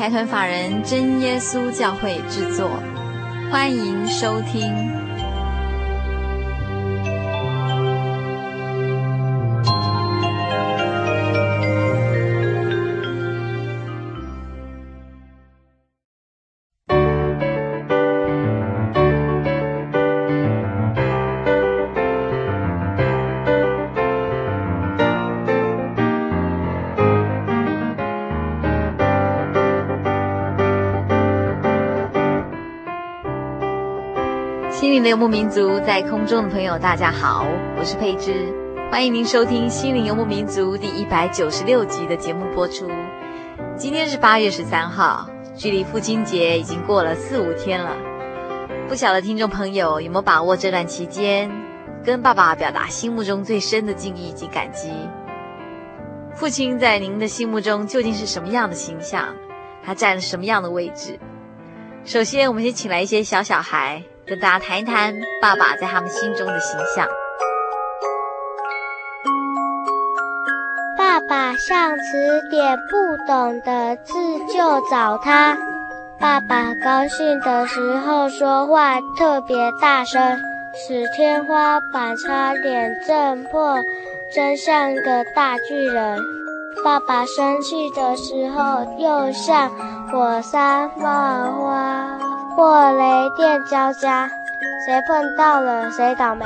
财团法人真耶稣教会制作，欢迎收听。心灵游牧民族在空中的朋友，大家好，我是佩芝，欢迎您收听《心灵游牧民族》第一百九十六集的节目播出。今天是八月十三号，距离父亲节已经过了四五天了。不晓得听众朋友有没有把握这段期间，跟爸爸表达心目中最深的敬意及感激？父亲在您的心目中究竟是什么样的形象？他占了什么样的位置？首先，我们先请来一些小小孩。跟大家谈一谈爸爸在他们心中的形象。爸爸像词典，不懂的字就找他。爸爸高兴的时候说话特别大声，使天花板差点震破，真像个大巨人。爸爸生气的时候又像火山爆发。或雷电交加，谁碰到了谁倒霉。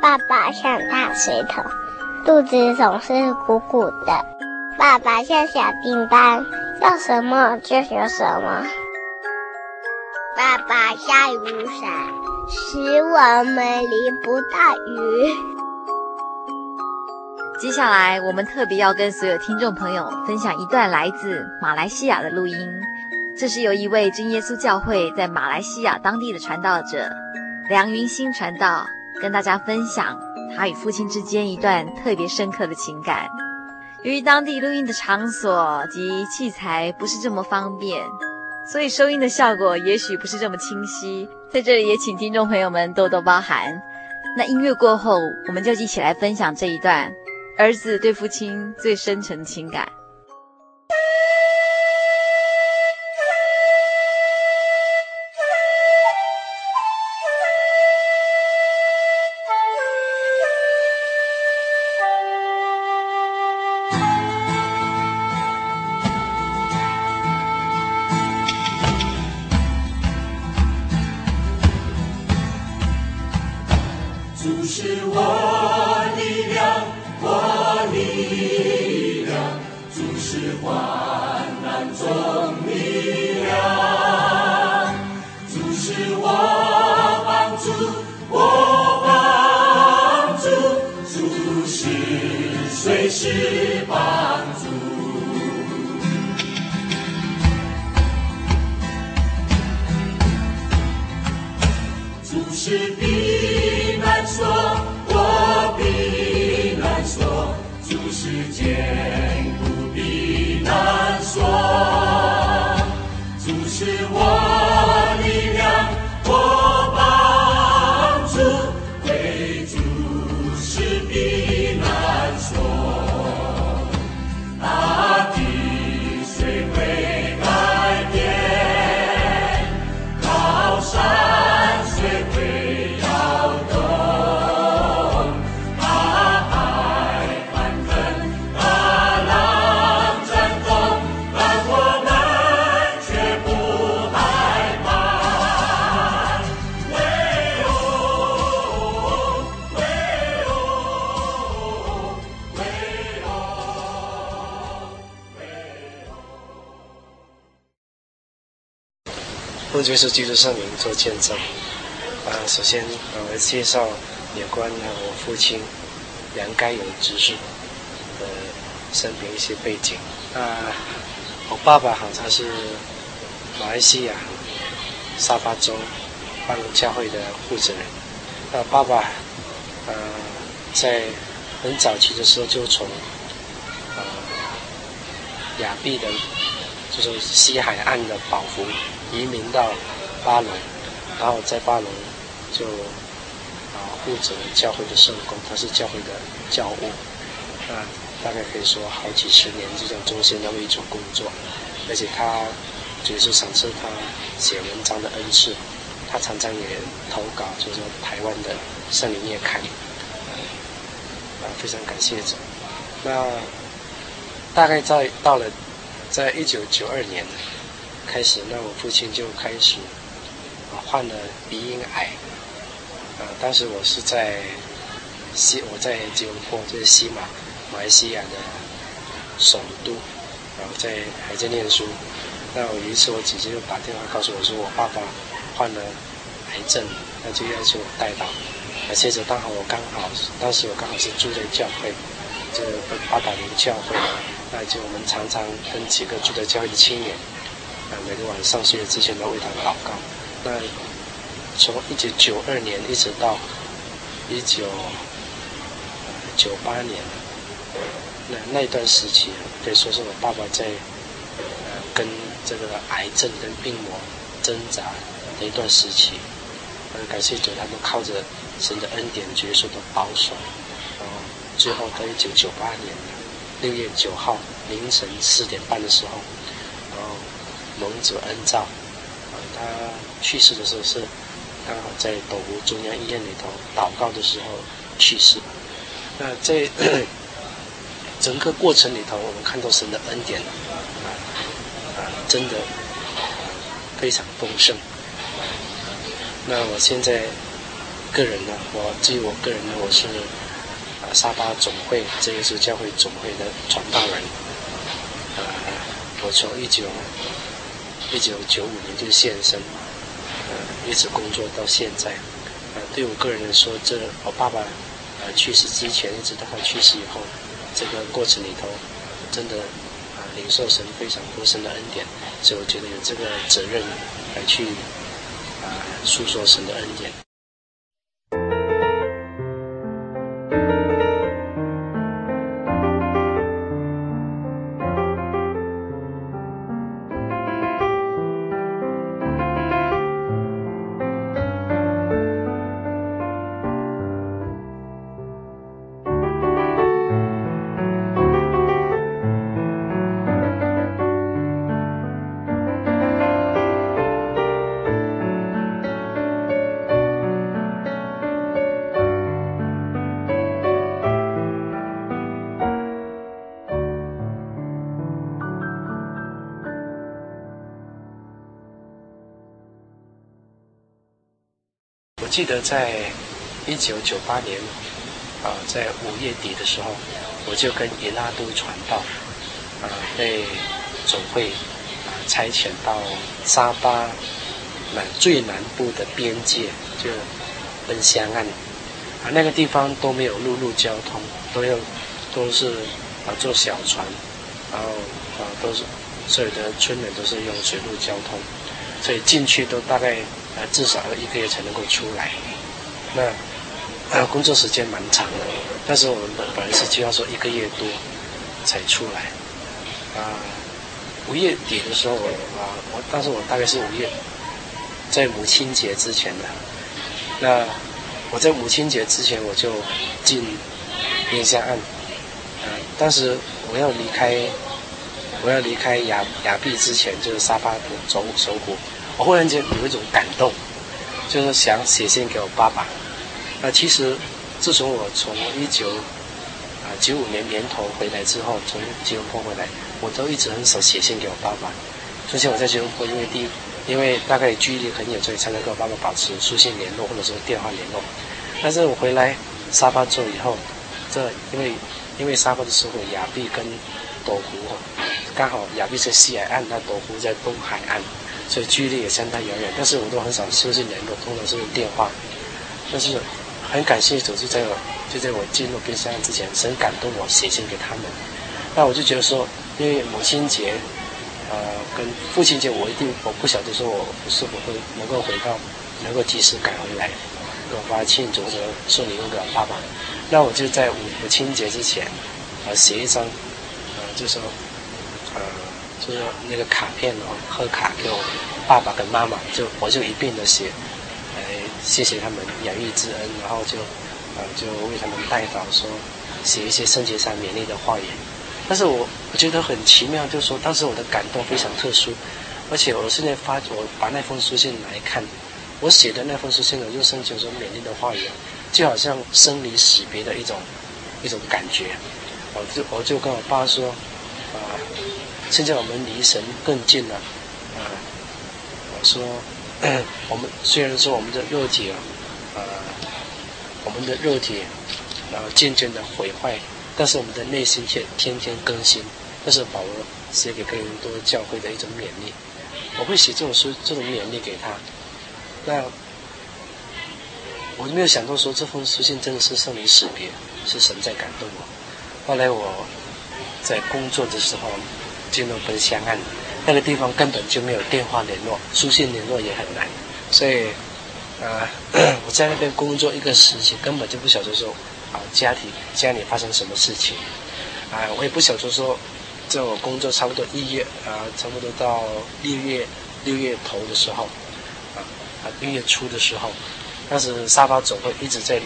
爸爸像大水桶，肚子总是鼓鼓的。爸爸像小叮当，要什么就有什么。爸爸下雨伞，使我们淋不到雨。接下来，我们特别要跟所有听众朋友分享一段来自马来西亚的录音。这是由一位真耶稣教会在马来西亚当地的传道者梁云兴传道，跟大家分享他与父亲之间一段特别深刻的情感。由于当地录音的场所及器材不是这么方便，所以收音的效果也许不是这么清晰。在这里也请听众朋友们多多包涵。那音乐过后，我们就一起来分享这一段儿子对父亲最深沉的情感。奉耶稣基督圣名做见证。啊，首先我介绍有关我父亲杨该有执事的生平一些背景。啊，我爸爸好像是马来西亚沙巴州巴隆教会的负责人。那爸爸，呃，在很早期的时候就从呃亚庇的，就是西海岸的宝福移民到巴隆，然后在巴隆。就啊负责教会的圣工，他是教会的教务，啊大概可以说好几十年这种忠心的为主工作，而且他就是赏赐他写文章的恩赐，他常常也投稿，就是说台湾的圣灵月刊，啊非常感谢主。那大概在到了在一九九二年开始，那我父亲就开始患了鼻咽癌。呃，当时我是在西，我在吉隆坡，就是西马，马来西亚的首都，然后在还在念书。那有一次，我姐姐就打电话告诉我说，我爸爸患了癌症，那就要求我带到。而且这刚好我刚好，当时我刚好是住在教会，这个八达岭教会，那就我们常常跟几个住在教会的青年，啊，每个晚上睡之前都为他祷告。那从一九九二年一直到一九九八年，那那段时期可以说是我爸爸在跟这个癌症跟病魔挣扎的一段时期。很感谢主，他们靠着神的恩典、绝对的保守，然后最后在一九九八年六月九号凌晨四点半的时候，然后蒙主恩召，他去世的时候是。刚好在斗湖中央医院里头祷告的时候去世。那在 整个过程里头，我们看到神的恩典啊，真的非常丰盛。那我现在个人呢，我至于我个人呢，我是沙巴总会真耶稣教会总会的传道人。呃，我从一九一九九五年就献身。呃，一直工作到现在，呃，对我个人来说，这我爸爸呃去世之前，一直到他去世以后，这个过程里头，真的啊、呃，领受神非常丰盛的恩典，所以我觉得有这个责任来去啊、呃，诉说神的恩典。我记得在一九九八年，啊，在五月底的时候，我就跟伊拉都传道，啊，被总会啊差遣到沙巴南最南部的边界，就奔香岸，啊，那个地方都没有陆路交通，都要都是啊坐小船，然后啊都是所有的村人都是用水路交通，所以进去都大概。呃，至少要一个月才能够出来，那呃工作时间蛮长的，但是我们本本来是计划说一个月多才出来，啊、五月底的时候我啊我当时我大概是五月，在母亲节之前的，那我在母亲节之前我就进边香岸，呃，当时我要离开我要离开亚亚庇之前就是沙巴的首首府。我忽然间有一种感动，就是想写信给我爸爸。那其实自从我从一九啊九五年年头回来之后，从吉隆坡回来，我都一直很少写信给我爸爸。首先我在吉隆坡，因为第一，因为大概距离很远，所以才能跟我爸爸保持书信联络或者说电话联络。但是我回来沙巴州以后，这因为因为沙巴的时候，亚庇跟斗湖刚好亚庇在西海岸，那斗湖在东海岸。所以距离也相当遥远。但是我都很少收信联络，通常是电话。但是很感谢主，就在我就在我进入冰箱之前，神感动我写信给他们。那我就觉得说，因为母亲节，呃，跟父亲节，我一定我不晓得说我是否会能够回到，能够及时赶回来，给我爸庆祝或者送礼物给我爸爸。那我就在母母亲节之前，呃，写一张，呃，就说，呃，就是那个卡片哦，贺卡给我爸爸跟妈妈，就我就一并的写，来谢谢他们养育之恩，然后就，呃，就为他们代祷说，写一些圣洁上勉励的话语。但是我我觉得很奇妙，就是说当时我的感动非常特殊，而且我现在发我把那封书信来看，我写的那封书信呢，就圣经说勉励的话语。就好像生离死别的一种一种感觉，我就我就跟我爸说，现在我们离神更近了，啊，我说，我们虽然说我们的肉体啊，啊，我们的肉体，然后渐渐的毁坏，但是我们的内心却天天更新。这是保罗写给哥林多教会的一种勉励，我会写这种书，这种勉励给他，那。我没有想到说这封书信真的是生离死别，是神在感动我。后来我在工作的时候进入奔香岸，那个地方根本就没有电话联络，书信联络也很难，所以啊、呃，我在那边工作一个时期，根本就不晓得说啊家庭家里发生什么事情，啊，我也不晓得说，在我工作差不多一月啊，差不多到六月六月头的时候，啊啊六月初的时候。当时沙发总会一直在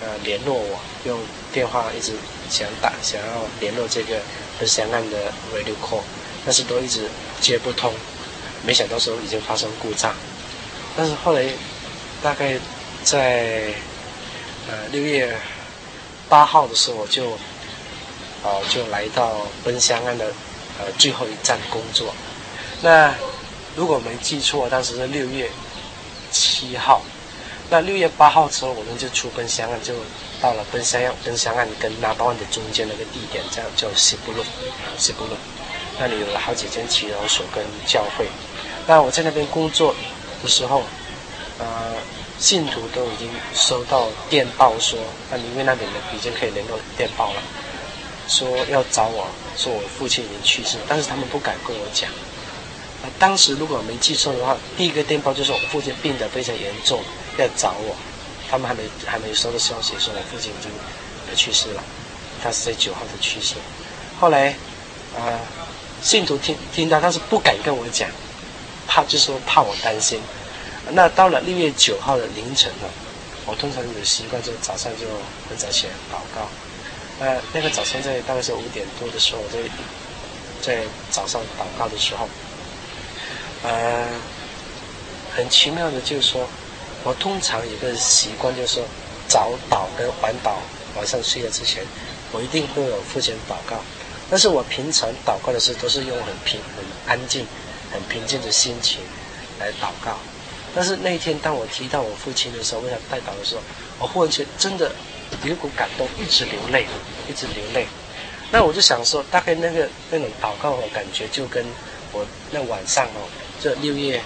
呃联络我，用电话一直想打，想要联络这个奔香岸的 radio call，但是都一直接不通。没想到时候已经发生故障，但是后来大概在呃六月八号的时候，我就哦、呃、就来到奔香岸的呃最后一站工作。那如果没记错，当时是六月七号。那六月八号之后，我们就出奔香岸，就到了奔香岸，奔香岸跟拿巴万的中间那个地点，这样叫西布路，西布路。那里有了好几间祈祷所跟教会。那我在那边工作的时候，呃，信徒都已经收到电报说，那因为那边的已经可以联络电报了，说要找我，说我父亲已经去世，但是他们不敢跟我讲。当时如果我没记错的话，第一个电报就是我父亲病得非常严重。在找我，他们还没还没收到消息，说我父亲已经去世了，他是在九号的去世。后来，啊、呃，信徒听听到，但是不敢跟我讲，怕就说怕我担心。那到了六月九号的凌晨呢，我通常有习惯，就早上就很早起来祷告。呃，那个早上在大概是五点多的时候，我在在早上祷告的时候，呃，很奇妙的，就是说。我通常有个习惯，就是说早祷跟晚祷，晚上睡觉之前，我一定会有父亲祷告。但是我平常祷告的时候，都是用很平、很安静、很平静的心情来祷告。但是那一天，当我提到我父亲的时候，为他代祷的时候，我忽然间真的有一股感动，一直流泪，一直流泪。那我就想说，大概那个那种祷告的感觉，就跟我那晚上哦，这六月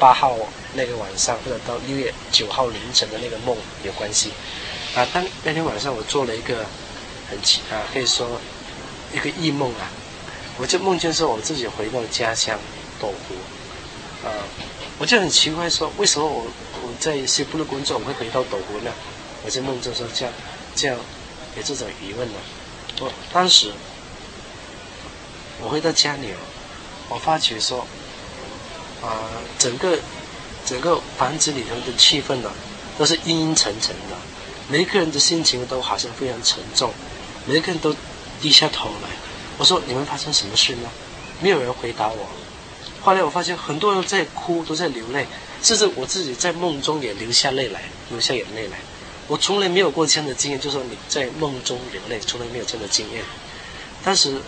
八号。那个晚上，或者到六月九号凌晨的那个梦有关系，啊，当那天晚上我做了一个很奇啊，可以说一个异梦啊，我就梦见说我自己回到家乡斗湖，啊，我就很奇怪说，为什么我我在西部的工作我会回到斗湖呢？我在梦中说这样这样有这种疑问呢。我当时我回到家里，我发觉说啊，整个。整个房子里头的气氛呢，都是阴阴沉沉的，每一个人的心情都好像非常沉重，每一个人都低下头来。我说：“你们发生什么事呢？”没有人回答我。后来我发现很多人在哭，都在流泪，甚至我自己在梦中也流下泪来，流下眼泪来。我从来没有过这样的经验，就是说你在梦中流泪，从来没有这样的经验。但是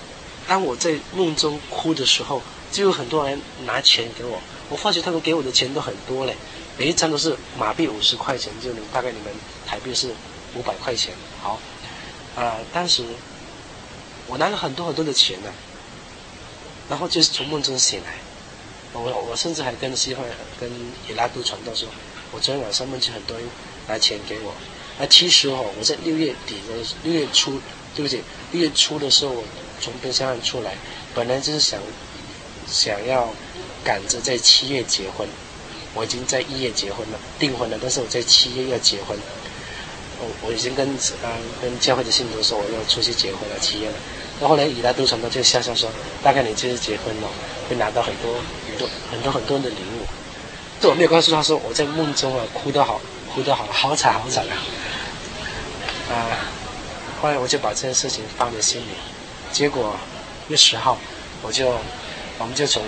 当我在梦中哭的时候，就有很多人拿钱给我。我发觉他们给我的钱都很多嘞，每一张都是马币五十块钱，就你大概你们台币是五百块钱。好，啊、当时我拿了很多很多的钱呢、然后就是从梦中醒来，我我甚至还跟西方跟以拉都传道说，我昨天晚上梦见很多人拿钱给我。那其实哦，我在六月底的六月初，对不起，六月初的时候，我从冰箱上出来，本来就是想想要赶着在七月结婚。我已经在一月结婚了，订婚了，但是我在七月要结婚。我我已经跟跟教会的信徒说我要出去结婚了，七月了。那后来以拉都传道就笑笑说，大概你就是结婚了，会拿到很多很多很多很多的礼物。这我没有告诉他说我在梦中啊哭得好哭得好好惨好惨啊。啊，后来我就把这件事情放在心里。结果月十号我就我们就从。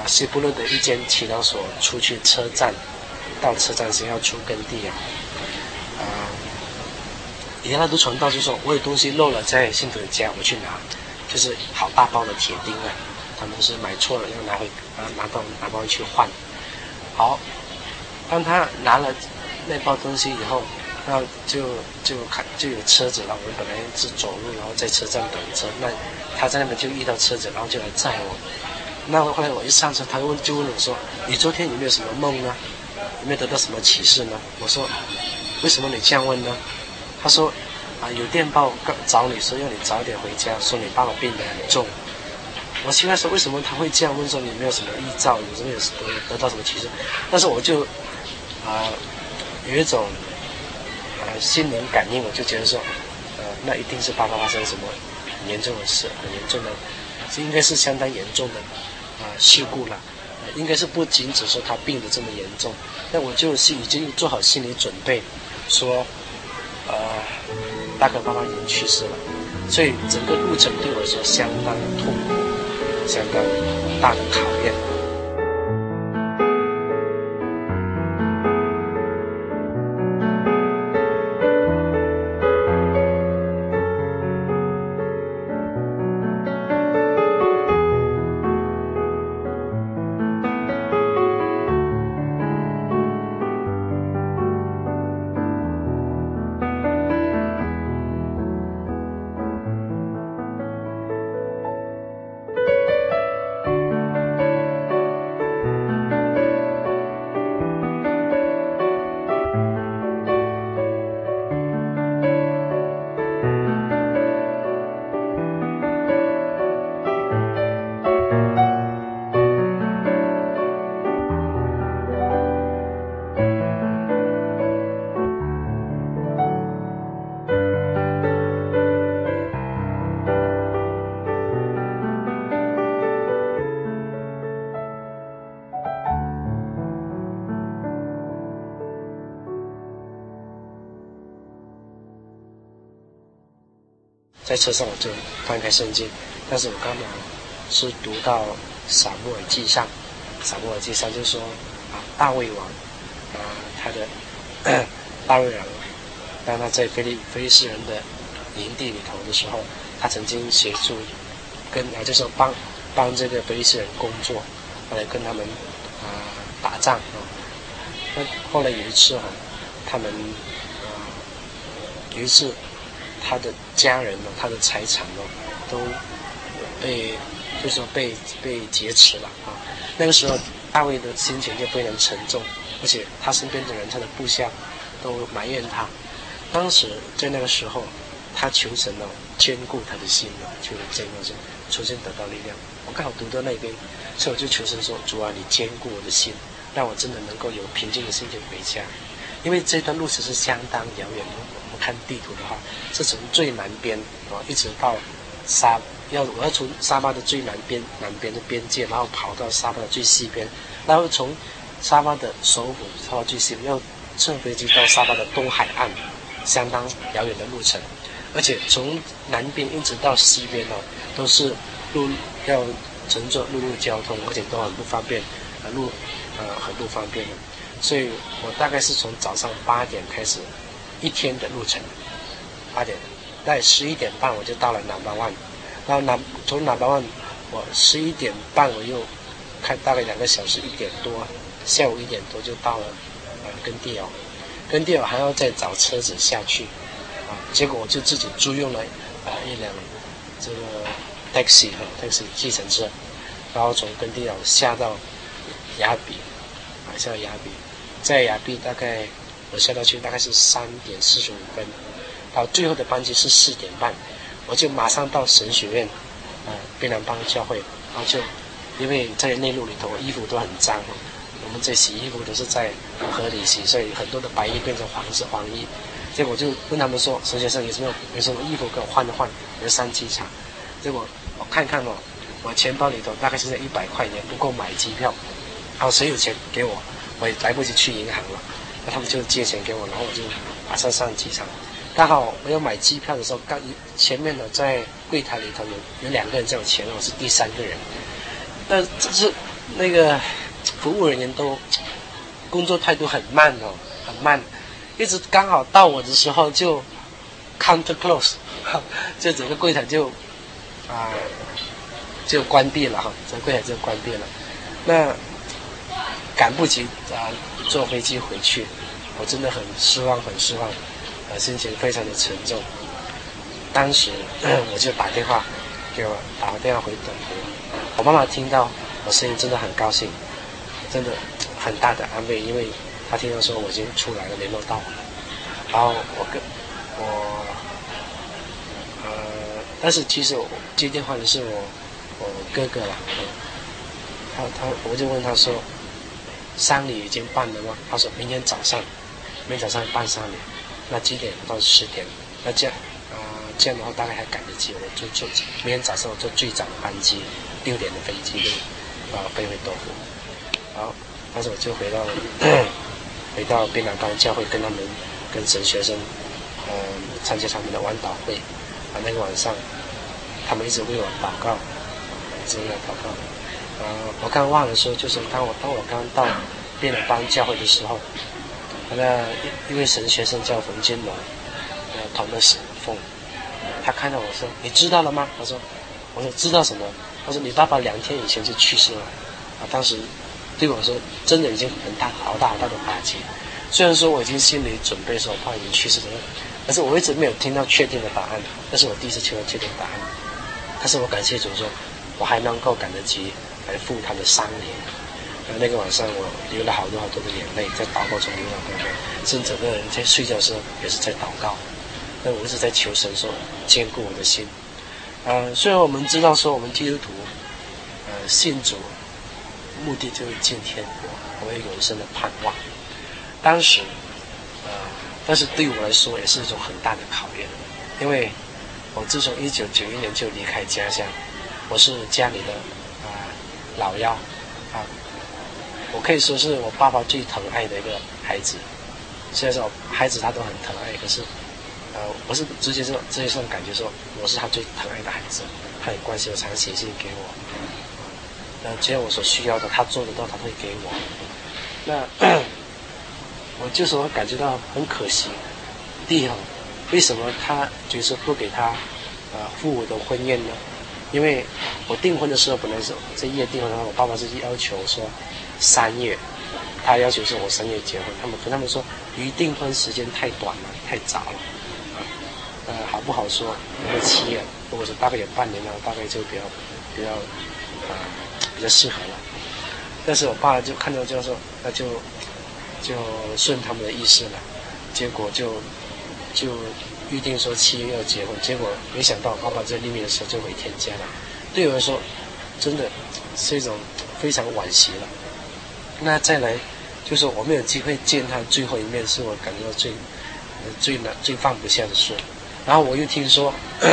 啊，西部路的一间祈祷所出去车站，到车站时要出耕地啊。啊，以拉都传道就说，我有东西漏了在信徒的家，我去拿，就是好大包的铁钉啊。他们是买错了，要拿回啊拿到拿包去换。好，当他拿了那包东西以后，然后就就看就有车子了。我们本来是走路，然后在车站等车，那他在那边就遇到车子，然后就来载我。那后来我一上车，他问就问我说：“你昨天有没有什么梦呢？有没有得到什么启示呢？”我说：“为什么你这样问呢？”他说：“啊，有电报找你说要你早点回家，说你爸爸病得很重。”我奇怪说：“为什么他会这样问？说你没有什么预兆，有什么有得得到什么启示？”但是我就啊有一种啊心灵感应，我就觉得说，呃，那一定是爸爸发生什么严重的事，很严重的，这应该是相当严重的。啊，事故了，应该是不仅只说他病得这么严重，那我就是已经做好心理准备，说，呃，大哥妈妈已经去世了，所以整个路程对我来说相当的痛苦，相当大的考验。在车上我就翻开圣经，但是我刚好是读到撒母耳记上，撒母耳记上就说啊，大卫王啊，他的 大卫王，当他在非利非利士人的营地里头的时候，他曾经协助跟啊，就是帮帮这个非利士人工作，后来跟他们啊打仗啊。那后来有一次哈、啊，他们啊有一次。他的家人呢，他的财产呢，都被就是说被被劫持了啊。那个时候，大卫的心情就非常沉重，而且他身边的人，他的部下都埋怨他。当时在那个时候，他求神呢，坚固他的心呢，就这样子重新得到力量。我刚好读到那边，所以我就求神说：“主啊，你坚固我的心，让我真的能够有平静的心情回家。”因为这段路程是相当遥远的。我们看地图的话，是从最南边啊，一直到沙要我要从沙巴的最南边南边的边界，然后跑到沙巴的最西边，然后从沙巴的首府跑到最西边，要乘飞机到沙巴的东海岸，相当遥远的路程。而且从南边一直到西边呢，都是路要乘坐陆路交通，而且都很不方便，啊路呃很不方便的。所以我大概是从早上八点开始。一天的路程，八点，在十一点半我就到了 Number One，然后南从南巴万我十一点半我又开大概两个小时，一点多，下午一点多就到了呃耕地哦，耕地哦还要再找车子下去，啊，结果我就自己租用了啊一辆这个 taxi 和 taxi 计程车，然后从耕地哦下到雅比，啊，下到雅比，在雅比大概我下到去大概是三点四十五分，到最后的班机是四点半，我就马上到神学院，呃，槟榔帮教会，然后就因为在内陆里头衣服都很脏，我们这洗衣服都是在河里洗，所以很多的白衣变成黄色黄衣。结果就问他们说，神学生有什么有什么衣服给我换一换？我就上机场。结果我看看哦，我钱包里头大概是在一百块钱，不够买机票。好谁有钱给我，我也来不及去银行了。那他们就借钱给我，然后我就马上上机场。刚好我要买机票的时候，刚前面呢在柜台里头有有两个人在我前面，我是第三个人。但这是那个服务人员都工作态度很慢哦，很慢。一直刚好到我的时候就 counter close，就整个柜台就啊就关闭了哈，整个柜台就关闭了。那赶不及啊坐飞机回去，我真的很失望，很失望，呃心情非常的沉重。当时 我就打电话给我打个电话回本国，我妈妈听到我声音真的很高兴，真的很大的安慰，因为。她听到说我已经出来了，联络到我了，然后我跟我呃，但是其实我接电话的是我我哥哥了，他他我就问他说，丧礼已经办了吗？他说明天早上，明天早上办丧礼，那几点到十点？那这样啊、这样的话大概还赶得及，我就坐明天早上我坐最早的班机，六点？的飞机就啊飞回多福，好，但是我就回到。回到槟榔帮教会，跟他们、跟神学生，嗯、参加他们的晚祷会。啊，那个晚上，他们一直为我祷告，一直为我祷告。呃，我刚忘了说，就是当我当我刚到槟榔帮教会的时候，那个一位神学生叫冯金龙，呃，同的是冯，他看到我说：“你知道了吗？”他说：“我说知道什么？”他说：“你爸爸两天以前就去世了。”啊，当时。对我说，真的已经很大、好大、好大的打击。虽然说我已经心里准备说，我爸已经去世了，但是我一直没有听到确定的答案。那是我第一次听到确定答案。但是我感谢主说，我还能够赶得及来赴他的丧礼。那个晚上，我流了好多好多的眼泪，在祷告中流了很多，甚至整个人在睡觉的时候也是在祷告。那我一直在求神说，坚固我的心。呃，虽然我们知道说我们基督徒，呃，信主。目的就是进天国，我有永生的盼望。当时，呃，但是对我来说也是一种很大的考验，因为我自从一九九一年就离开家乡，我是家里的、老幺啊，我可以说是我爸爸最疼爱的一个孩子。虽然说孩子他都很疼爱，可是，呃，我是直接说直接这种感觉说，我是他最疼爱的孩子，他很关心我，常写信给我。呃，只要我所需要的，他做得到，他会给我。那 我就是我感觉到很可惜，第一，为什么他就是不给他呃父母的婚宴呢？因为我订婚的时候本来是这一月订婚的话，我爸爸是要求说三月，他要求是我三月结婚。他们跟他们说，预订婚时间太短了，太早了，呃，好不好说？那个七月，如果说大概有半年了，大概就比较比较啊。比较适合了，但是我爸就看到这样说，那就就顺他们的意思了，结果就就预定说七月要结婚，结果没想到爸爸在那边的时候就回天家了，对我来说真的是一种非常惋惜了。那再来就是我没有机会见他最后一面，是我感觉到最最难最放不下的事。然后我又听说。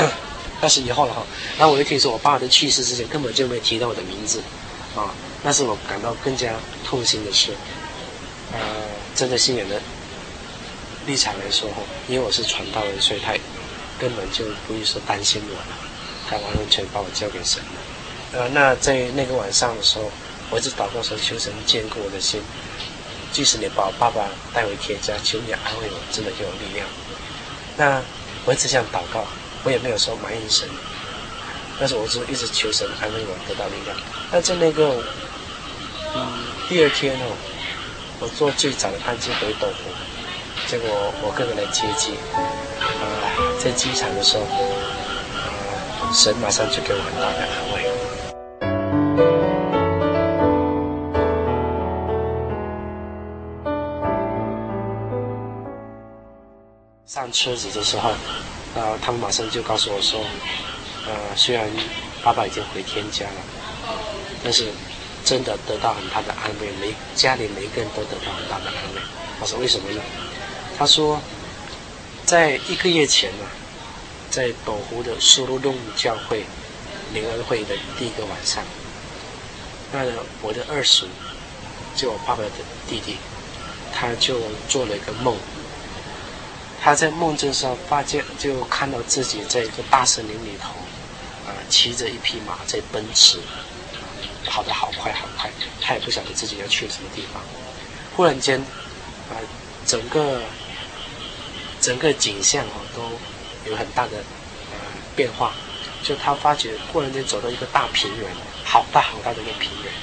那是以后了哈，然后我又听说我爸爸的去世之前根本就没提到我的名字，啊，那是我感到更加痛心的事。呃，真的信仰的立场来说哈，因为我是传道人，所以他根本就不会说担心我了，他完完全把我交给神了。呃，那在那个晚上的时候，我一直祷告说，求神坚固我的心，即使你把我爸爸带回天家，求你安慰我，真的给我力量。那我一直想祷告。我也没有说埋怨神，但是我就一直求神安慰我，得到力量。那在那个，嗯，第二天哦，我做最早的班机回斗湖，结果我哥哥来接机，啊、呃，在机场的时候，呃、神马上就给我很大的安慰。上车子的时候，啊、他们马上就告诉我说，呃，虽然爸爸已经回天家了，但是真的得到很大的安慰，每家里每个人都得到很大的安慰。我说为什么呢？他说，在一个月前呢，在斗湖的苏禄洞教会灵恩会的第一个晚上，那我的二叔，就我爸爸的弟弟，他就做了一个梦。他在梦境上发现，就看到自己在一个大森林里头，啊、骑着一匹马在奔驰，跑得好快好快，他也不晓得自己要去什么地方。忽然间，啊、整个整个景象哦都有很大的呃变化，就他发觉忽然间走到一个大平原，好大好大的一个平原，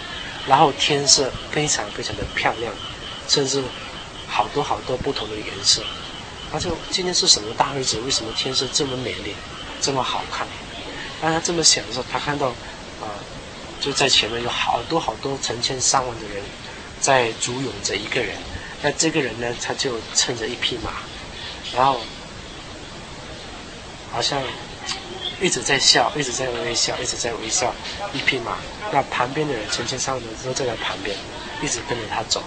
然后天色非常非常的漂亮，甚至好多好多不同的颜色。他说：“今天是什么大日子？为什么天色这么美丽，这么好看？”当他这么想的时候，他看到，啊、就在前面有好多好多成千上万的人，在簇拥着一个人。那这个人呢，他就乘着一匹马，然后好像一直在笑，一直在微笑，一直在微笑。一匹马，那旁边的人成千上万都在他旁边，一直跟着他走，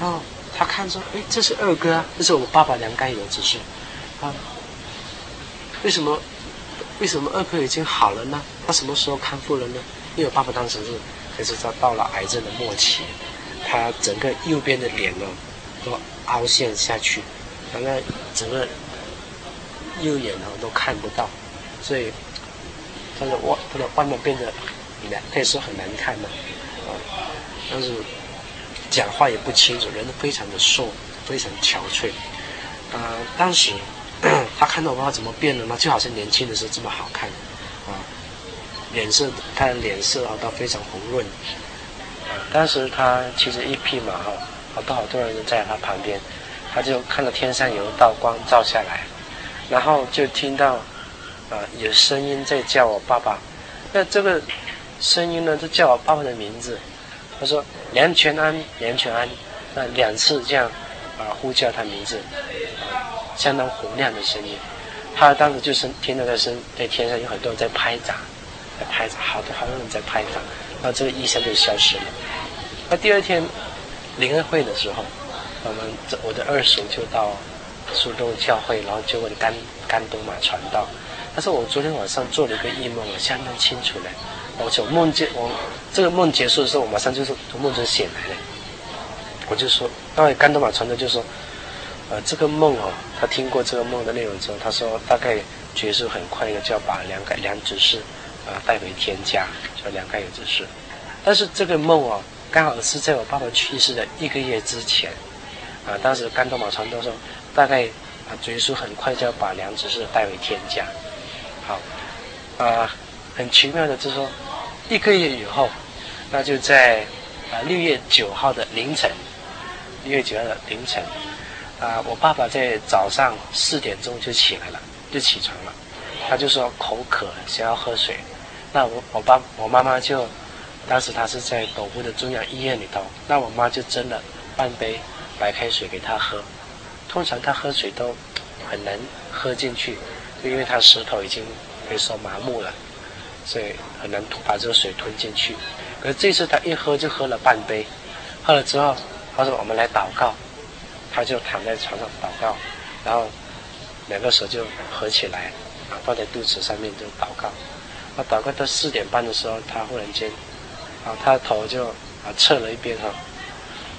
然后。他看说：“哎，这是二哥啊，这是我爸爸梁干有之事。啊，为什么？为什么二哥已经好了呢？他什么时候康复了呢？因为我爸爸当时是，可是他到了癌症的末期，他整个右边的脸呢，都凹陷下去，然后整个右眼呢都看不到，所以他的外他的外面变得难，可以说很难看嘛。啊，但是。”讲话也不清楚，人都非常的瘦，非常憔悴。啊，当时 他看到我爸爸怎么变了呢？就好像年轻的时候这么好看，啊，脸色他的脸色啊都非常红润。当时他骑着一匹马哈，好多好多人都在他旁边，他就看到天上有一道光照下来，然后就听到啊有声音在叫我爸爸，那这个声音呢就叫我爸爸的名字。他说：“梁全安，梁全安。”那两次这样啊呼叫他名字，啊，相当洪亮的声音。他当时就是听到在声，在天上有很多人在拍掌，在拍掌，好多好多人在拍掌。那这个异象就消失了。那第二天灵恩会的时候，我们这我的二叔就到苏州教会，然后就问甘甘东马传道。他说：“我昨天晚上做了一个异梦，我相当清楚的。”我就梦见我这个梦结束的时候，我马上就是从梦中醒来了。我就说，那位甘多玛传道就说，呃，这个梦哦，他听过这个梦的内容之后，他说大概结束很快的就要把梁改梁执事啊带回天家，叫两个有执事。但是这个梦哦，刚好是在我爸爸去世的一个月之前，啊，当时甘多玛传道说，大概啊结束很快就要把梁执事带回天家。好，啊。很奇妙的，就是说，一个月以后，那就在啊六月九号的凌晨，六月九号的凌晨，啊，我爸爸在早上四点钟就起来了，就起床了，他就说口渴，想要喝水，那我我爸我妈妈就，当时他是在斗湖的中央医院里头，那我妈就蒸了半杯白开水给他喝，通常他喝水都很难喝进去，就因为他舌头已经可以说麻木了。所以很难把这个水吞进去，可是这次他一喝就喝了半杯，喝了之后，他说我们来祷告，他就躺在床上祷告，然后两个手就合起来，啊放在肚子上面就祷告，啊祷告到四点半的时候，他忽然间，啊他的头就啊侧了一边哈，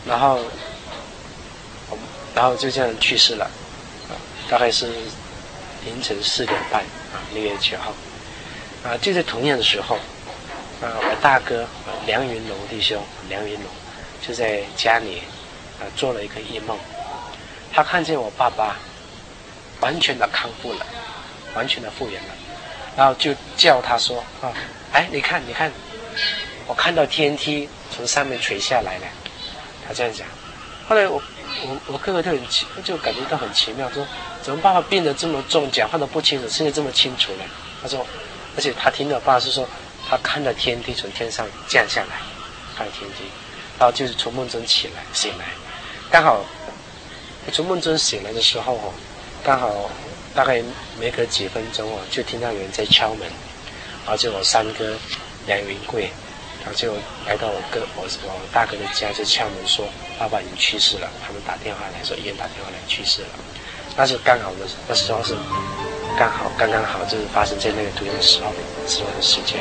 然后，然后就这样去世了，啊大概是凌晨四点半啊六月九号。啊，就在同样的时候，啊，我大哥梁云龙弟兄梁云龙就在家里啊做了一个异梦，他看见我爸爸完全的康复了，完全的复原了，然后就叫他说啊，哎，你看，你看，我看到天梯从上面垂下来了，他这样讲。后来我我我哥哥就很奇，就感觉到很奇妙，说怎么爸爸病得这么重，讲话都不清楚，现在这么清楚了？他说。而且他听到爸是说，他看到天梯从天上降下来，看天梯，然后就是从梦中起来醒来，刚好从梦中醒来的时候哦，刚好大概没隔几分钟哦，就听到有人在敲门，然后就我三哥梁云贵，然后就来到我哥我我大哥的家，就敲门说爸爸已经去世了，他们打电话来说医院打电话来去世了，那是刚好的那时候是刚好刚刚好就是发生在那个土月十号之后的时间。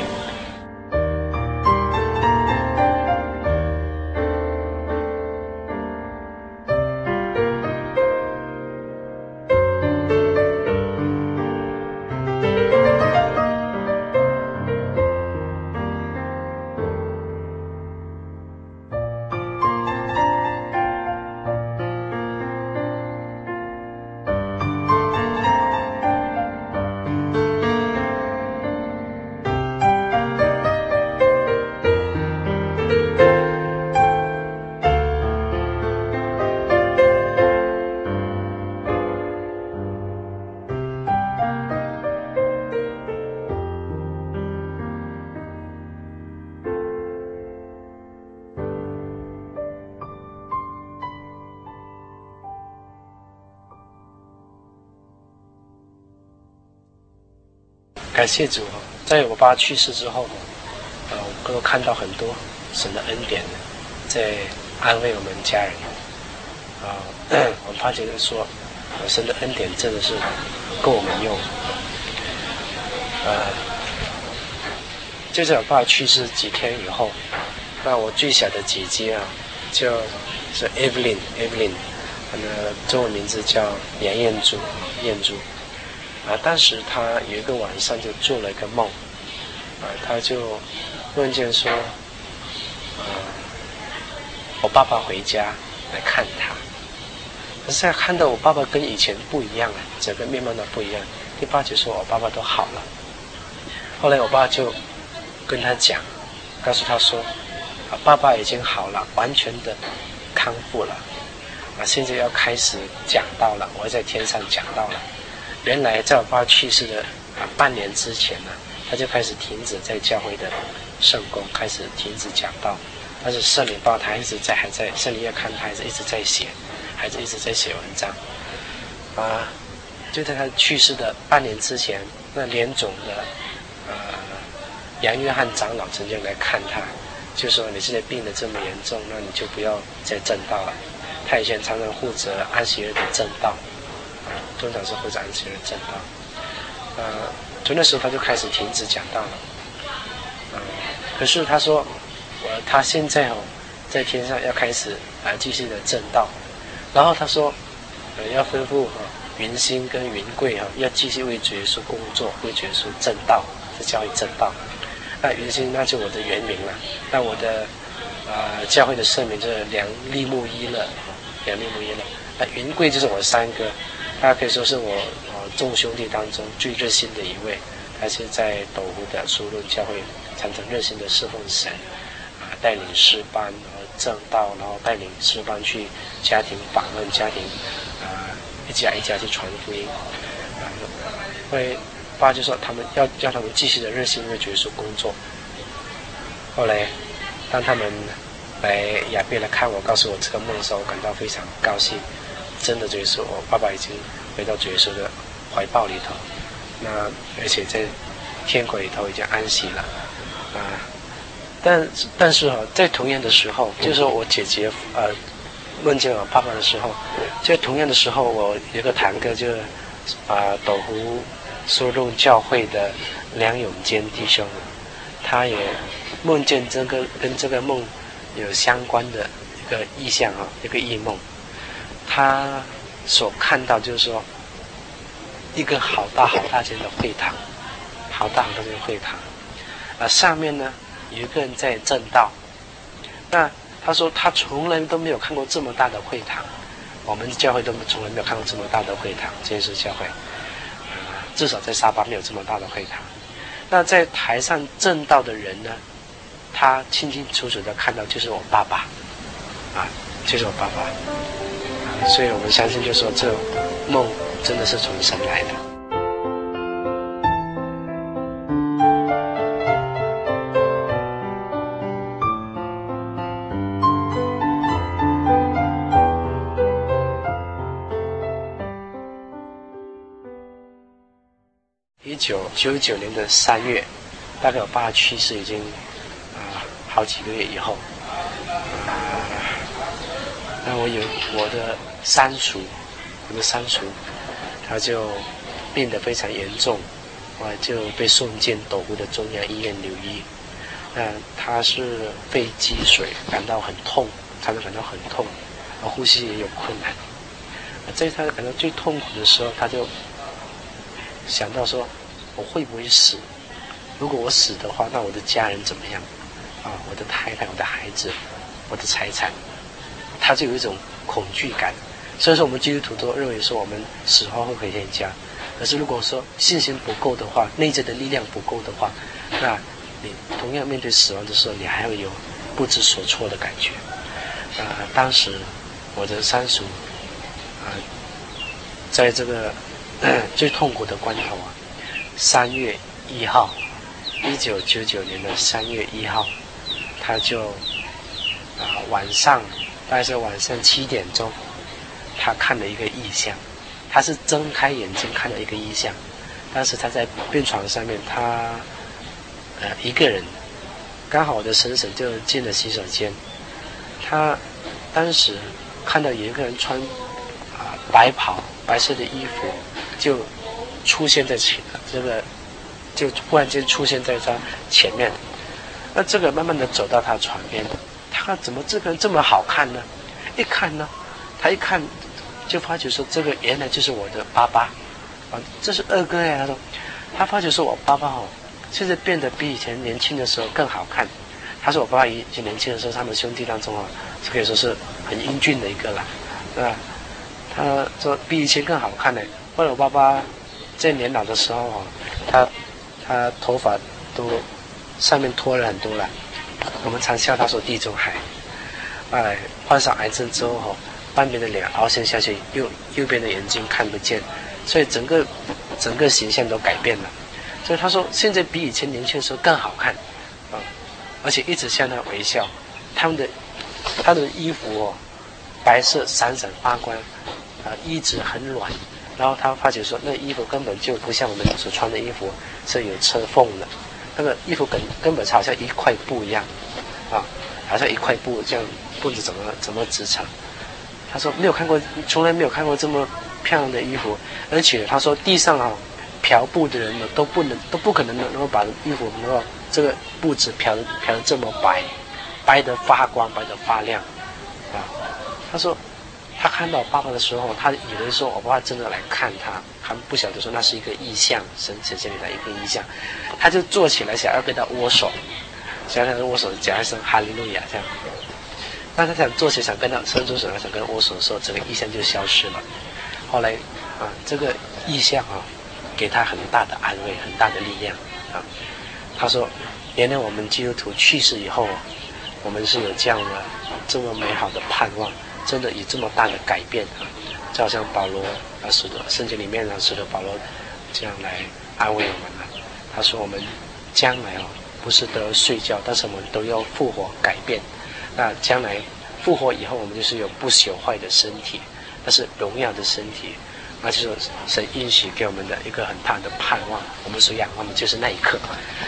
感谢主啊，在我爸去世之后，呃，我都看到很多神的恩典在安慰我们家人。啊、呃，我发觉说，神的恩典真的是够我们用。呃，就在我爸去世几天以后，那我最小的姐姐啊，叫是 Evelyn，Evelyn，她的中文名字叫杨燕珠，燕珠。啊，当时他有一个晚上就做了一个梦，啊，他就梦见说，啊，我爸爸回家来看他，可是看到我爸爸跟以前不一样了，整个面貌都不一样。第八节说我爸爸都好了，后来我爸就跟他讲，告诉他说，啊，爸爸已经好了，完全的康复了，啊，现在要开始讲道了，我在天上讲道了。原来在我爸去世的啊半年之前呢，他就开始停止在教会的圣工，开始停止讲道。但是圣灵报他一直在，还在圣灵要看他还是一直在写，还是一直在写文章。啊，就在他去世的半年之前，那联总的呃杨约翰长老曾经来看他，就说你现在病得这么严重，那你就不要再证道了。他以前常常负责安息日的证道。通常是会在安息日证道，呃，从那时候他就开始停止讲道了，呃，可是他说，我他现在哦，在天上要开始啊继续的证道，然后他说，呃，要吩咐哈云星跟云贵哈要继续为主耶稣工作，为主耶稣证道，在教会证道。那云星那就我的原名了，那我的、呃、教会的圣名就是梁利木一乐，梁利木一乐。那云贵就是我的三哥。他可以说是我呃众兄弟当中最热心的一位，他是在斗湖的书论教会常常热心的侍奉神，啊带领诗班，然后正道，然后带领诗班去家庭访问家庭，啊一家一家去传福音，啊，后来爸就说他们要叫他们继续的热心为主耶稣工作。后来当他们来雅庇来看我，告诉我这个梦的时候，我感到非常高兴。真的就是我爸爸已经回到主耶稣的怀抱里头，那而且在天国里头已经安息了，啊，但但是啊，在同样的时候，就是我姐姐呃梦见我爸爸的时候，在同样的时候，我有个堂哥就啊斗湖苏弄教会的梁永坚弟兄，他也梦见这个跟这个梦有相关的一个意象啊，一个异梦。他所看到就是说，一个好大好大间的会堂，好大好大间的会堂，啊，上面呢有一个人在证道。那他说他从来都没有看过这么大的会堂，我们教会都从来没有看过这么大的会堂，这是教会，啊，至少在沙巴没有这么大的会堂。那在台上证道的人呢，他清清楚楚的看到就是我爸爸，啊，就是我爸爸。所以我们相信，就说这梦真的是从神来的。一九九九年的三月，大概我爸去世已经啊、好几个月以后，我有我的三叔，我的三叔，他就病得非常严重，我就被送进斗湖的中央医院留医。那他是肺积水，感到很痛，他就感到很痛，然后呼吸也有困难。在他感到最痛苦的时候，他就想到说：“我会不会死？如果我死的话，那我的家人怎么样？啊，我的太太、我的孩子、我的财产。”他就有一种恐惧感。所以说，我们基督徒都认为说，我们死后会回天家。可是如果说信心不够的话，内在的力量不够的话，那你同样面对死亡的时候，你还会有不知所措的感觉。啊，当时我的三叔。啊，在这个 最痛苦的关头啊，三月一号，一九九九年的三月一号，他就啊晚上，大概是晚上七点钟，他看了一个异象，他是睁开眼睛看了一个异象，当时他在病床上面，他呃一个人，刚好我的婶婶就进了洗手间，他当时看到有一个人穿。白袍，白色的衣服，就出现在前，这个就忽然间出现在他前面。那这个慢慢的走到他床边，他怎么这个人这么好看呢？一看呢，他一看就发觉说，这个原来就是我的爸爸，啊，这是二哥呀。他说，他发觉说我爸爸哦，现在变得比以前年轻的时候更好看。他说我爸爸以前年轻的时候，他们兄弟当中啊，可以说是很英俊的一个了，啊。他说比以前更好看呢。后来我爸爸在年老的时候啊，他他头发都上面脱了很多了。我们常笑他说地中海。哎，患上癌症之后，半边的脸凹陷下去，右右边的眼睛看不见，所以整个整个形象都改变了。所以他说现在比以前年轻的时候更好看啊，而且一直向他微笑。他们的他的衣服哦，白色闪闪发光。啊，一直很软，然后他发觉说，那衣服根本就不像我们所穿的衣服是有车缝的，那个衣服根根本好像一块布一样，啊，好像一块布这样，不知怎么怎么织成。他说没有看过，从来没有看过这么漂亮的衣服，而且他说地上啊漂布的人呢都不能都不可能能够把衣服能够这个布子漂得漂得这么白，白得发光，白得发亮，啊，他说。他看到爸爸的时候，他以为说我爸爸真的来看他，他不晓得说那是一个意象，神神仙给他一个意象，他就坐起来想要跟他握手，想要跟他握手讲一声哈利路亚这样。当他想坐起来想跟他伸出手来想跟他握手的时候，这个意象就消失了。后来啊，这个意象啊，给他很大的安慰，很大的力量啊。他说，原来我们基督徒去世以后，我们是有这样的这么美好的盼望。真的有这么大的改变啊，就好像保罗啊，使得圣经里面呢，使得保罗这样来安慰我们。他说：“我们将来哦，不是都要睡觉，但是我们都要复活改变。那将来复活以后，我们就是有不朽坏的身体，那是荣耀的身体。那就是神应许给我们的一个很大的盼望。我们所仰望的就是那一刻。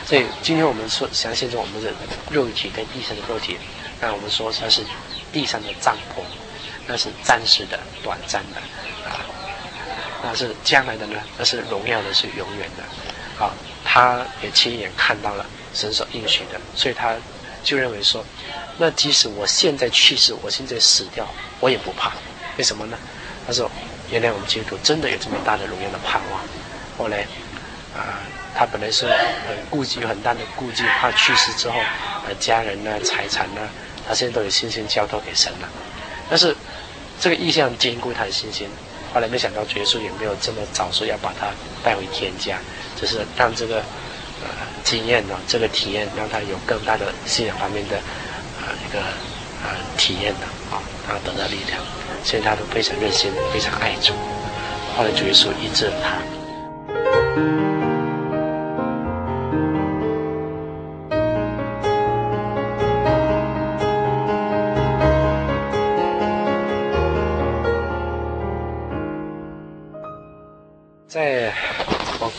所以今天我们说，相信着我们的肉体跟地上的肉体，那我们说它是地上的帐篷。”那是暂时的、短暂的，啊，那是将来的呢？那是荣耀的，是永远的，啊，他也亲眼看到了神所应许的，所以他就认为说，那即使我现在去世，我现在死掉，我也不怕，为什么呢？他说，原来我们基督徒真的有这么大的荣耀的盼望。后来，啊，他本来是很顾忌，有很大的顾忌，怕去世之后，呃，家人呢、财产呢，他现在都有信心交托给神了，但是。这个意向坚固他的信心，后来没想到耶稣也没有这么早说要把他带回天家，就是让这个呃经验呢，这个体验让他有更大的信仰方面的呃一个呃体验的啊，他得到力量，现在他都非常热心，非常爱主。后来主耶稣医治了他。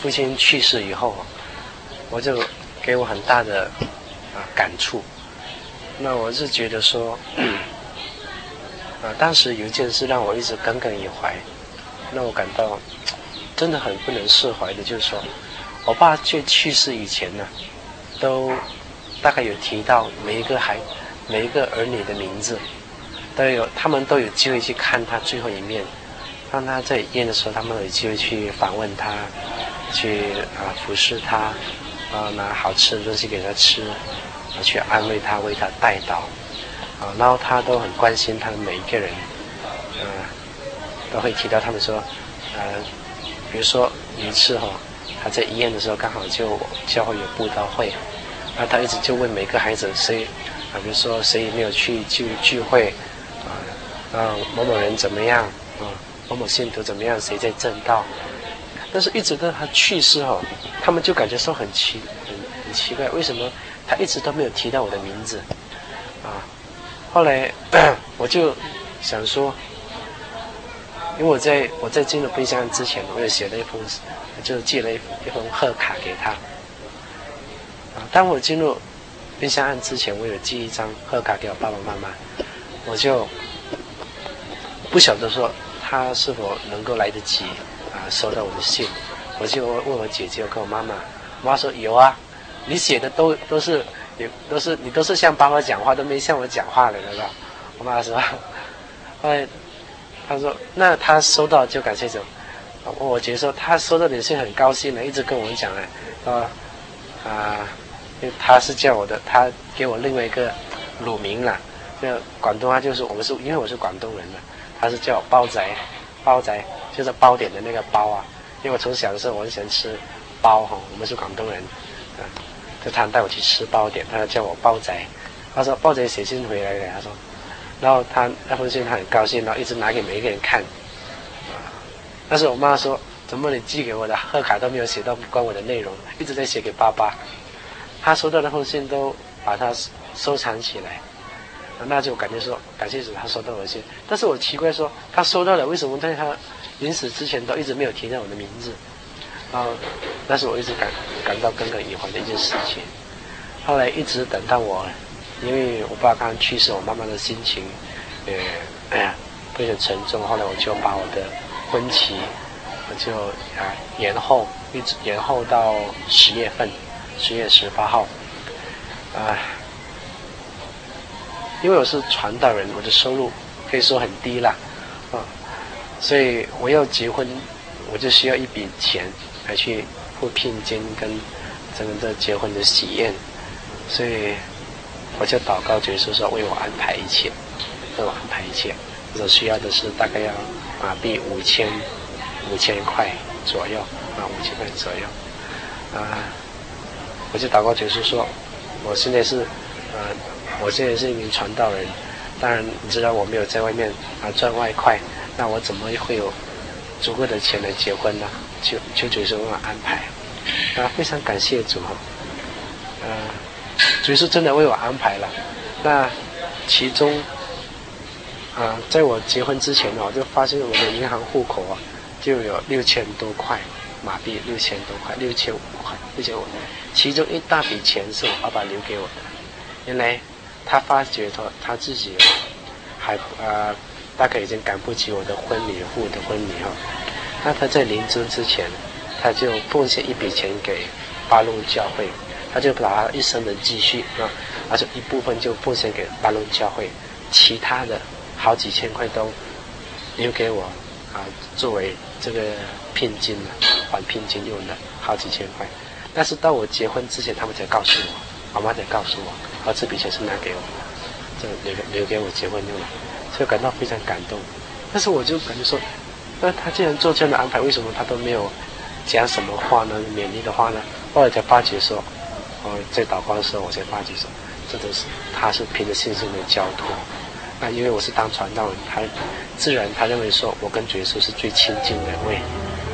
父亲去世以后，我就给我很大的啊感触。那我是觉得说，啊，当时有一件事让我一直耿耿于怀，让我感到真的很不能释怀的，就是说，我爸去去世以前呢，都大概有提到每一个孩，每一个儿女的名字，都有他们都有机会去看他最后一面。当他在医院的时候，他们有机会去访问他，去啊服侍他，啊拿好吃的东西给他吃。啊去安慰他，为他代祷，啊，然后他都很关心他的每一个人，嗯、都会提到他们说，呃，比如说一次哈、他在医院的时候刚好就教会有布道会，那他一直就问每个孩子谁，啊，比如说谁没有去聚聚会，啊，啊某某人怎么样，啊某某信徒怎么样，谁在正道，但是一直到他去世哈、他们就感觉说很奇很很奇怪，为什么？他一直都没有提到我的名字，啊，后来 我就想说，因为我在我在进入冰箱之前，我也写了一封，就寄了一一封贺卡给他。啊，当我进入冰箱案之前，我有寄一张贺卡给我爸爸妈妈，我就不晓得说他是否能够来得及收到我的信，我就问我姐姐，我跟我妈妈，我妈说有啊。你写的都都是，也都是你都是像爸爸讲话，都没像我讲话了，对吧？我妈说，后来他说，那他收到就感谢主。我姐说他收到你的信很高兴的，一直跟我们讲哎，啊啊，因为他是叫我的，他给我另外一个乳名了，就广东话就是我们是因为我是广东人嘛，他是叫包仔，包仔就是包点的那个包啊，因为我从小的时候我很喜欢吃包哈，我们是广东人，啊。就他带我去吃包点，他叫我包仔，他说包仔写信回来了，他说，然后他那封信他很高兴，然后一直拿给每一个人看，啊，但是我妈说，怎么你寄给我的贺卡都没有写到关我的内容，一直在写给爸爸，他收到那封信都把它收藏起来，那就感觉说感谢主他收到我信，但是我奇怪说他收到了，为什么在他临死之前都一直没有提到我的名字？啊，那是我一直感感到耿耿于怀的一件事情。后来一直等到我，因为我爸刚去世，我妈妈的心情，呃，哎呀，非常沉重。后来我就把我的婚期，我就啊延后，一直延后到十月份，十月十八号。啊，因为我是传道人，我的收入可以说很低了，啊，所以我要结婚，我就需要一笔钱。来去付聘金跟整个这结婚的喜宴，所以我就祷告，就是说为我安排一切，为我安排一切。我需要的是大概要马币五千五千块左右啊，五千块左右啊。我就祷告，就是说，我现在是呃，我现在是一名传道人，当然你知道我没有在外面啊赚外快，那我怎么会有足够的钱来结婚呢？就就觉得说安排，啊，非常感谢主哈，呃，主是真的为我安排了。那其中，啊，在我结婚之前呢，我就发现我的银行户口啊，就有六千多块马币，六千多块，六千五块，六千五。其中一大笔钱是我爸爸留给我的，原来他发觉说他自己还啊，大概已经赶不及我的婚礼户的婚礼哈。那他在临终之前，他就奉献一笔钱给巴隆教会，他就把他一生的积蓄啊，而且一部分就奉献给巴隆教会，其他的好几千块都留给我啊，作为这个聘金还聘金用的，好几千块。但是到我结婚之前，他们才告诉我，妈妈才告诉我，而这笔钱是拿给我的，这留留给我结婚用的，所以感到非常感动。但是我就感觉说。那他既然做这样的安排，为什么他都没有讲什么话呢？勉励的话呢？后来才发觉说，哦，在祷告的时候，我才发觉说，这都是他是凭着信心的交托。那因为我是当传道人，他自然他认为说我跟主耶稣是最亲近的位，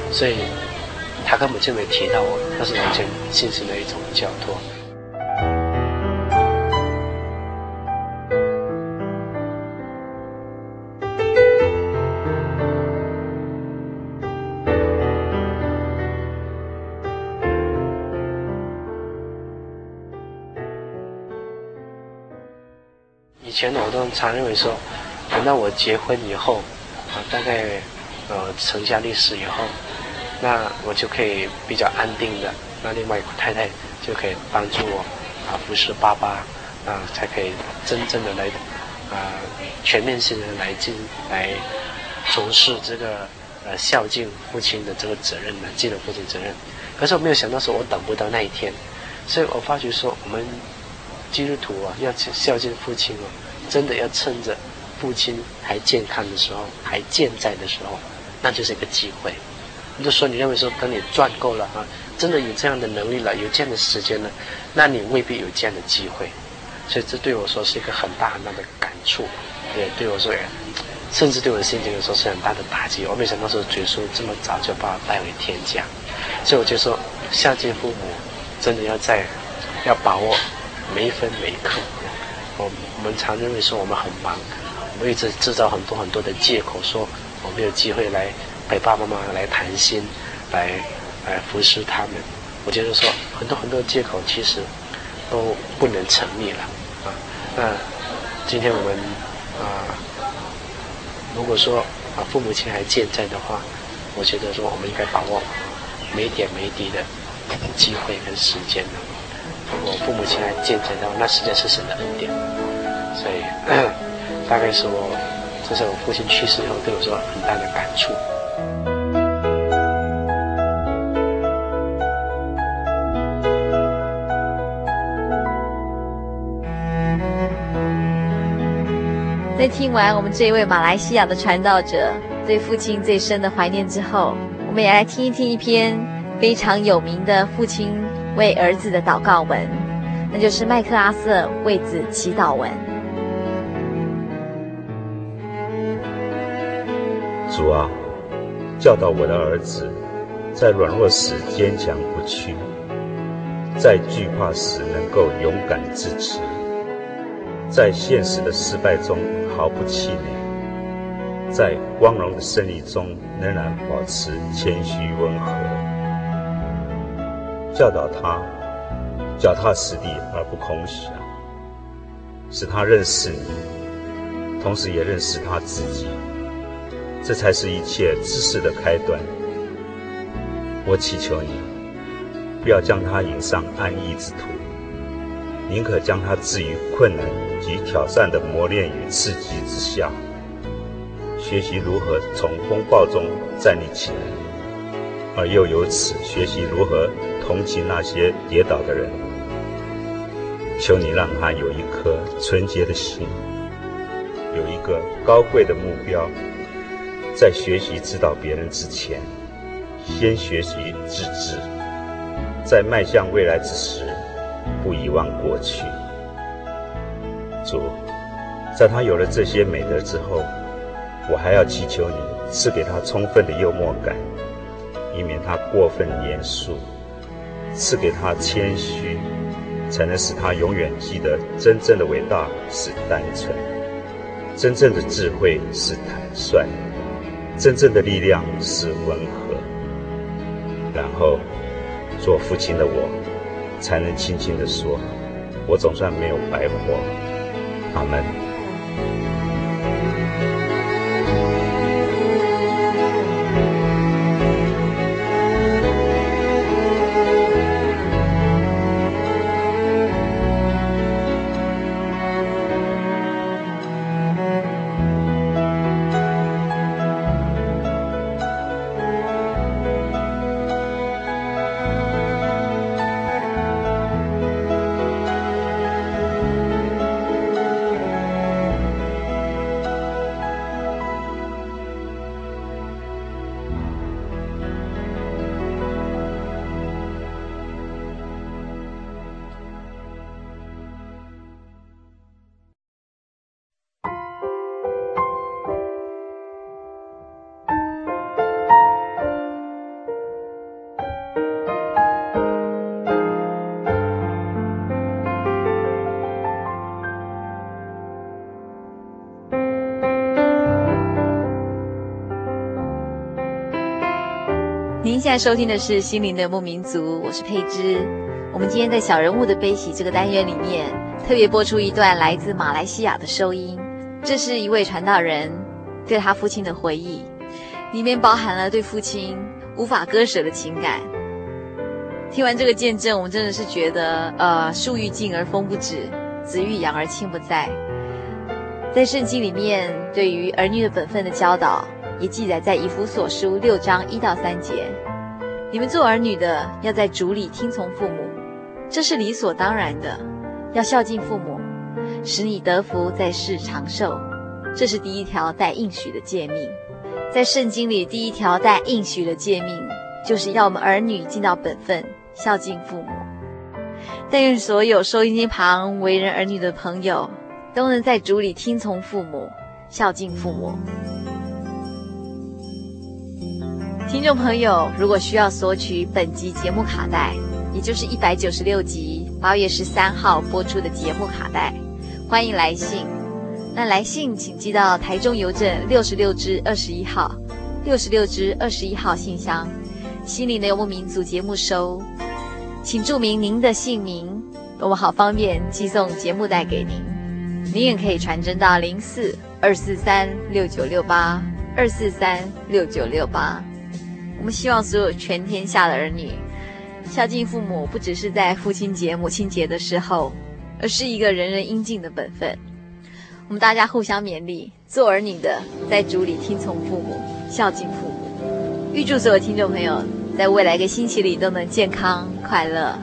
所以他根本就没提到我，那是完全信心的一种交托。前我都常认为说，等到我结婚以后，啊，大概呃成家立室以后，那我就可以比较安定的，那另外一个太太就可以帮助我啊服侍爸爸，啊才可以真正的来啊全面性的来进来从事这个呃孝敬父亲的这个责任呢，尽了父亲责任。可是我没有想到说，我等不到那一天，所以我发觉说，我们基督徒啊，要去孝敬父亲哦，真的要趁着父亲还健康的时候，还健在的时候，那就是一个机会。你就说你认为说，等你赚够了啊，真的有这样的能力了，有这样的时间了，那你未必有这样的机会。所以这对我说是一个很大很大的感触，也对我说，甚至对我的心情来说是很大的打击。我没想到说，耶稣这么早就把我带回天家。所以我就说，孝敬父母，真的要在，要把握每一分每一刻。我我们常认为说我们很忙，我们一直制造很多很多的借口，说我没有机会来陪爸爸妈妈来谈心，来来服侍他们。我觉得说很多很多借口其实都不能成立了啊。那今天我们啊，如果说啊父母亲还健在的话，我觉得说我们应该把握。没点没滴的机会跟时间呢，我父母亲来见证的话，那实在是神的恩典。所以，大概是我，这是我父亲去世以后对我说很大的感触。在听完我们这一位马来西亚的传道者对父亲最深的怀念之后，我们也来听一听一篇非常有名的父亲为儿子的祷告文，那就是麦克阿瑟为子祈祷文。主啊，教导我的儿子，在软弱时坚强不屈，在惧怕时能够勇敢支持，在现实的失败中毫不气馁。在光荣的胜利中，仍然保持谦虚温和，教导他脚踏实地而不空想，使他认识你，同时也认识他自己，这才是一切知识的开端。我祈求你，不要将他引上安逸之途，宁可将他置于困难及挑战的磨练与刺激之下。学习如何从风暴中站立起来，而又由此学习如何同情那些跌倒的人。求你让他有一颗纯洁的心，有一个高贵的目标，在学习指导别人之前，先学习自知；在迈向未来之时，不遗忘过去。主，在他有了这些美德之后，我还要祈求你赐给他充分的幽默感，以免他过分严肃；赐给他谦虚，才能使他永远记得真正的伟大是单纯，真正的智慧是坦率，真正的力量是温和。然后，做父亲的我，才能轻轻地说：“我总算没有白活。”阿门。在收听的是《心灵的牧民族》，我是佩芝。我们今天在小人物的悲喜这个单元里面，特别播出一段来自马来西亚的收音，这是一位传道人对他父亲的回忆，里面包含了对父亲无法割舍的情感。听完这个见证，我们真的是觉得，呃，树欲静而风不止，子欲养而亲不在。在圣经里面，对于儿女的本分的教导，也记载在以弗所书六章一到三节。你们做儿女的，要在主里听从父母，这是理所当然的。要孝敬父母，使你得福，在世长寿。这是第一条带应许的诫命。在圣经里，第一条带应许的诫命，就是要我们儿女尽到本分。孝敬父母，但愿所有收音机旁为人儿女的朋友，都能在主里听从父母，孝敬父母。听众朋友，如果需要索取本集节目卡带，也就是一百九十六集八月十三号播出的节目卡带，欢迎来信。那来信请寄到台中邮政六十六支二十一号，六十六支二十一号信箱。心灵的游牧民族节目收，请注明您的姓名，我们好方便寄送节目带给您。您也可以传真到零四二四三六九六八二四三六九六八。我们希望所有全天下的儿女孝敬父母，不只是在父亲节、母亲节的时候，而是一个人人应尽的本分。我们大家互相勉励，做儿女的在主里听从父母，孝敬父母。预祝所有听众朋友在未来一个星期里都能健康快乐。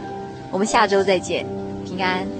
我们下周再见，平安。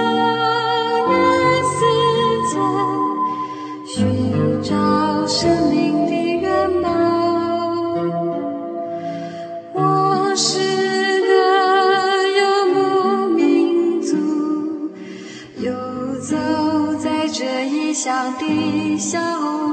乡的小